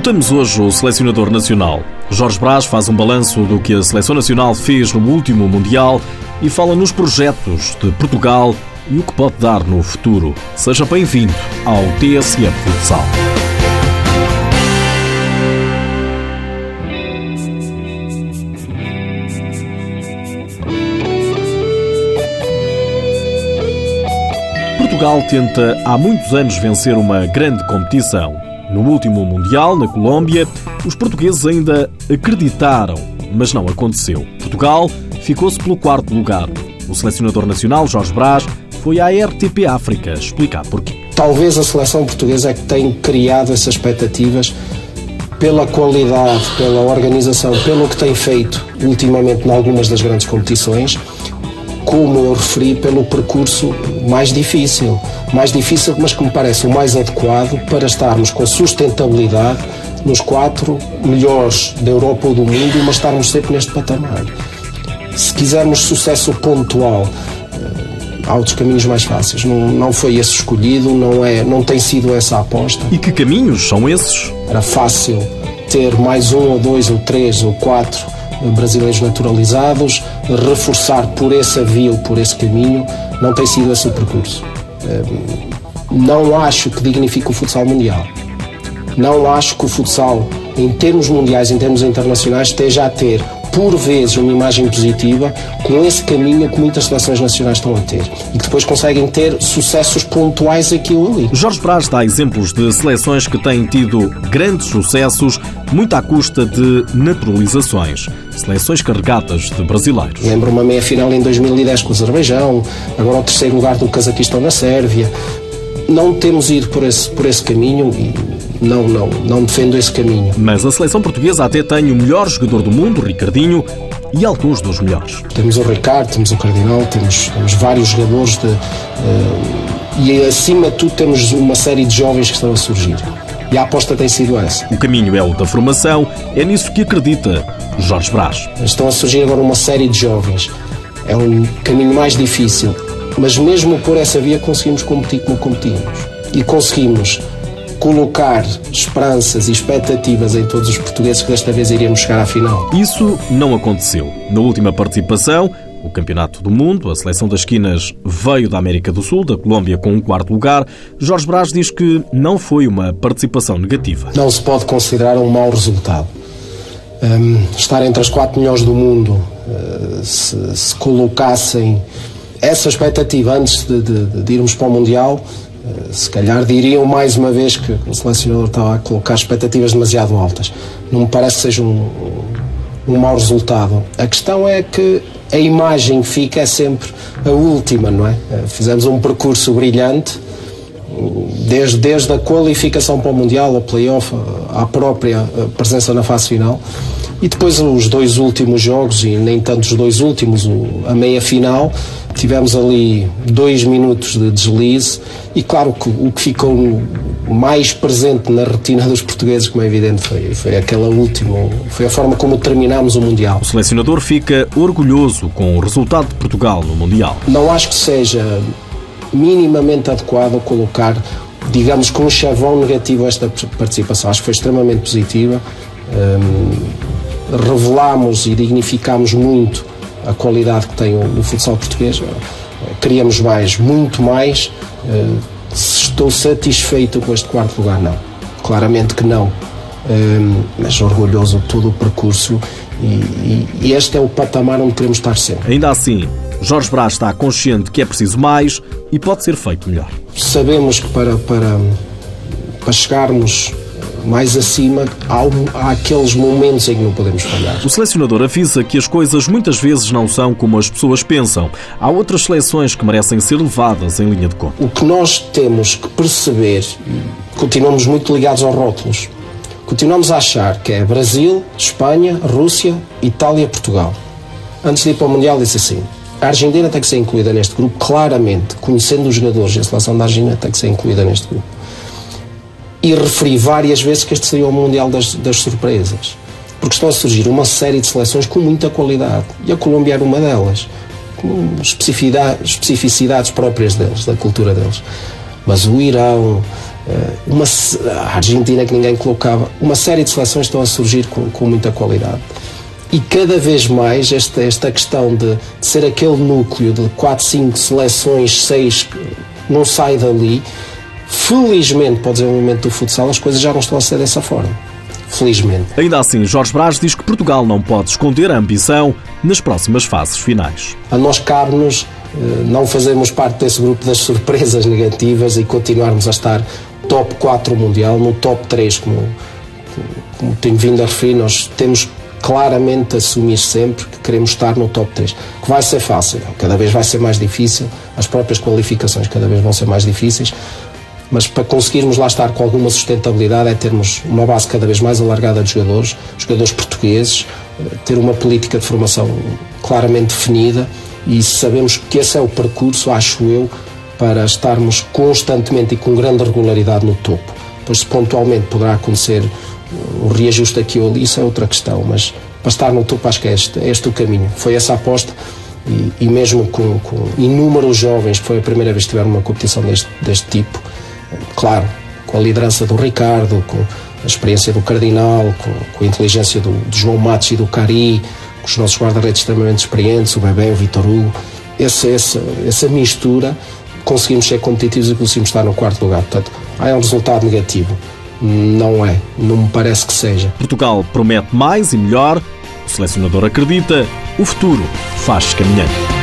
Escutamos hoje o selecionador nacional. Jorge Brás faz um balanço do que a seleção nacional fez no último Mundial e fala nos projetos de Portugal e o que pode dar no futuro. Seja bem-vindo ao TSF Futsal. Portugal tenta há muitos anos vencer uma grande competição. No último Mundial, na Colômbia, os portugueses ainda acreditaram, mas não aconteceu. Portugal ficou-se pelo quarto lugar. O selecionador nacional, Jorge Brás, foi à RTP África explicar porquê. Talvez a seleção portuguesa é que tem criado essas expectativas pela qualidade, pela organização, pelo que tem feito ultimamente em algumas das grandes competições como eu referi, pelo percurso mais difícil. Mais difícil, mas que me parece o mais adequado para estarmos com sustentabilidade nos quatro melhores da Europa ou do mundo, mas estarmos sempre neste patamar. Se quisermos sucesso pontual, eh, há outros caminhos mais fáceis. Não, não foi esse escolhido, não, é, não tem sido essa a aposta. E que caminhos são esses? Era fácil ter mais um ou dois ou três ou quatro brasileiros naturalizados, reforçar por essa via ou por esse caminho, não tem sido esse o percurso. Ehm, não acho que dignifique o futsal mundial. Não acho que o futsal, em termos mundiais, em termos internacionais, esteja a ter por vezes, uma imagem positiva com esse caminho que muitas seleções nacionais estão a ter e que depois conseguem ter sucessos pontuais aqui ou ali. Jorge Braz dá exemplos de seleções que têm tido grandes sucessos, muito à custa de naturalizações. Seleções carregadas de brasileiros. Lembro uma meia-final em 2010 com o Azerbaijão, agora o terceiro lugar do Cazaquistão na Sérvia. Não temos ido por esse, por esse caminho e não, não, não defendo esse caminho. Mas a seleção portuguesa até tem o melhor jogador do mundo, Ricardinho, e alguns dos melhores. Temos o Ricardo, temos o Cardinal, temos, temos vários jogadores de, uh, e acima de tudo temos uma série de jovens que estão a surgir. E a aposta tem sido essa. O caminho é o da formação, é nisso que acredita Jorge Brás. Estão a surgir agora uma série de jovens. É um caminho mais difícil, mas mesmo por essa via conseguimos competir como competimos. E conseguimos colocar esperanças e expectativas em todos os portugueses que desta vez iríamos chegar à final. Isso não aconteceu. Na última participação, o Campeonato do Mundo, a seleção das esquinas veio da América do Sul, da Colômbia, com um quarto lugar. Jorge Brás diz que não foi uma participação negativa. Não se pode considerar um mau resultado. Um, estar entre as quatro melhores do mundo, uh, se, se, colocassem essa expectativa antes de, de, de irmos para o Mundial, se calhar diriam mais uma vez que o selecionador estava a colocar expectativas demasiado altas. Não me parece que seja um, um mau resultado. A questão é que a imagem fica é sempre a última, não é? Fizemos um percurso brilhante, desde, desde a qualificação para o Mundial, ao playoff, à própria presença na fase final. E depois os dois últimos jogos, e nem tanto os dois últimos, a meia final, tivemos ali dois minutos de deslize e claro que o que ficou mais presente na retina dos portugueses, como é evidente, foi, foi aquela última, foi a forma como terminámos o Mundial. O selecionador fica orgulhoso com o resultado de Portugal no Mundial. Não acho que seja minimamente adequado colocar, digamos, com um chavão negativo esta participação. Acho que foi extremamente positiva. Hum, revelamos e dignificamos muito a qualidade que tem o, o futsal português. Queríamos mais, muito mais. Uh, estou satisfeito com este quarto lugar? Não. Claramente que não. Uh, mas orgulhoso de todo o percurso e, e, e este é o patamar onde queremos estar sempre. Ainda assim, Jorge Brás está consciente que é preciso mais e pode ser feito melhor. Sabemos que para, para, para chegarmos mais acima, há, há aqueles momentos em que não podemos falhar. O selecionador avisa que as coisas muitas vezes não são como as pessoas pensam. Há outras seleções que merecem ser levadas em linha de conta. O que nós temos que perceber, continuamos muito ligados aos rótulos, continuamos a achar que é Brasil, Espanha, Rússia, Itália, Portugal. Antes de ir para o Mundial, disse assim: a Argentina tem que ser incluída neste grupo, claramente, conhecendo os jogadores, a seleção da Argentina tem que ser incluída neste grupo e referi várias vezes que este seria o Mundial das, das Surpresas. Porque estão a surgir uma série de seleções com muita qualidade. E a Colômbia era uma delas. Com especificidades próprias deles, da cultura deles. Mas o Irão, eh, uma, a Argentina que ninguém colocava, uma série de seleções estão a surgir com, com muita qualidade. E cada vez mais esta, esta questão de, de ser aquele núcleo de 4, 5 seleções, 6, não sai dali. Felizmente, para o desenvolvimento do futsal, as coisas já não estão a ser dessa forma. Felizmente. Ainda assim, Jorge Braz diz que Portugal não pode esconder a ambição nas próximas fases finais. A nós cabe-nos eh, não fazermos parte desse grupo das surpresas negativas e continuarmos a estar top 4 mundial, no top 3, como, como tenho vindo a referir, nós temos claramente assumir sempre que queremos estar no top 3. Que vai ser fácil, cada vez vai ser mais difícil, as próprias qualificações cada vez vão ser mais difíceis, mas para conseguirmos lá estar com alguma sustentabilidade é termos uma base cada vez mais alargada de jogadores, jogadores portugueses, eh, ter uma política de formação claramente definida e sabemos que esse é o percurso, acho eu, para estarmos constantemente e com grande regularidade no topo. Pois se pontualmente poderá acontecer o reajuste aqui ou ali, isso é outra questão, mas para estar no topo acho que é este, é este o caminho. Foi essa a aposta e, e mesmo com, com, inúmeros jovens, foi a primeira vez que tiveram uma competição deste, deste tipo, claro, com a liderança do Ricardo, com a experiência do Cardinal, com, com a inteligência do, do, João Matos e do Cari, com os nossos guarda-redes extremamente experientes, o Bebé, o Vitor Hugo, essa, essa, essa mistura conseguimos ser competitivos e conseguimos estar no quarto lugar. Portanto, há um resultado negativo. Não é, não me parece que seja. Portugal promete mais e melhor, o selecionador acredita, o futuro faz caminhando.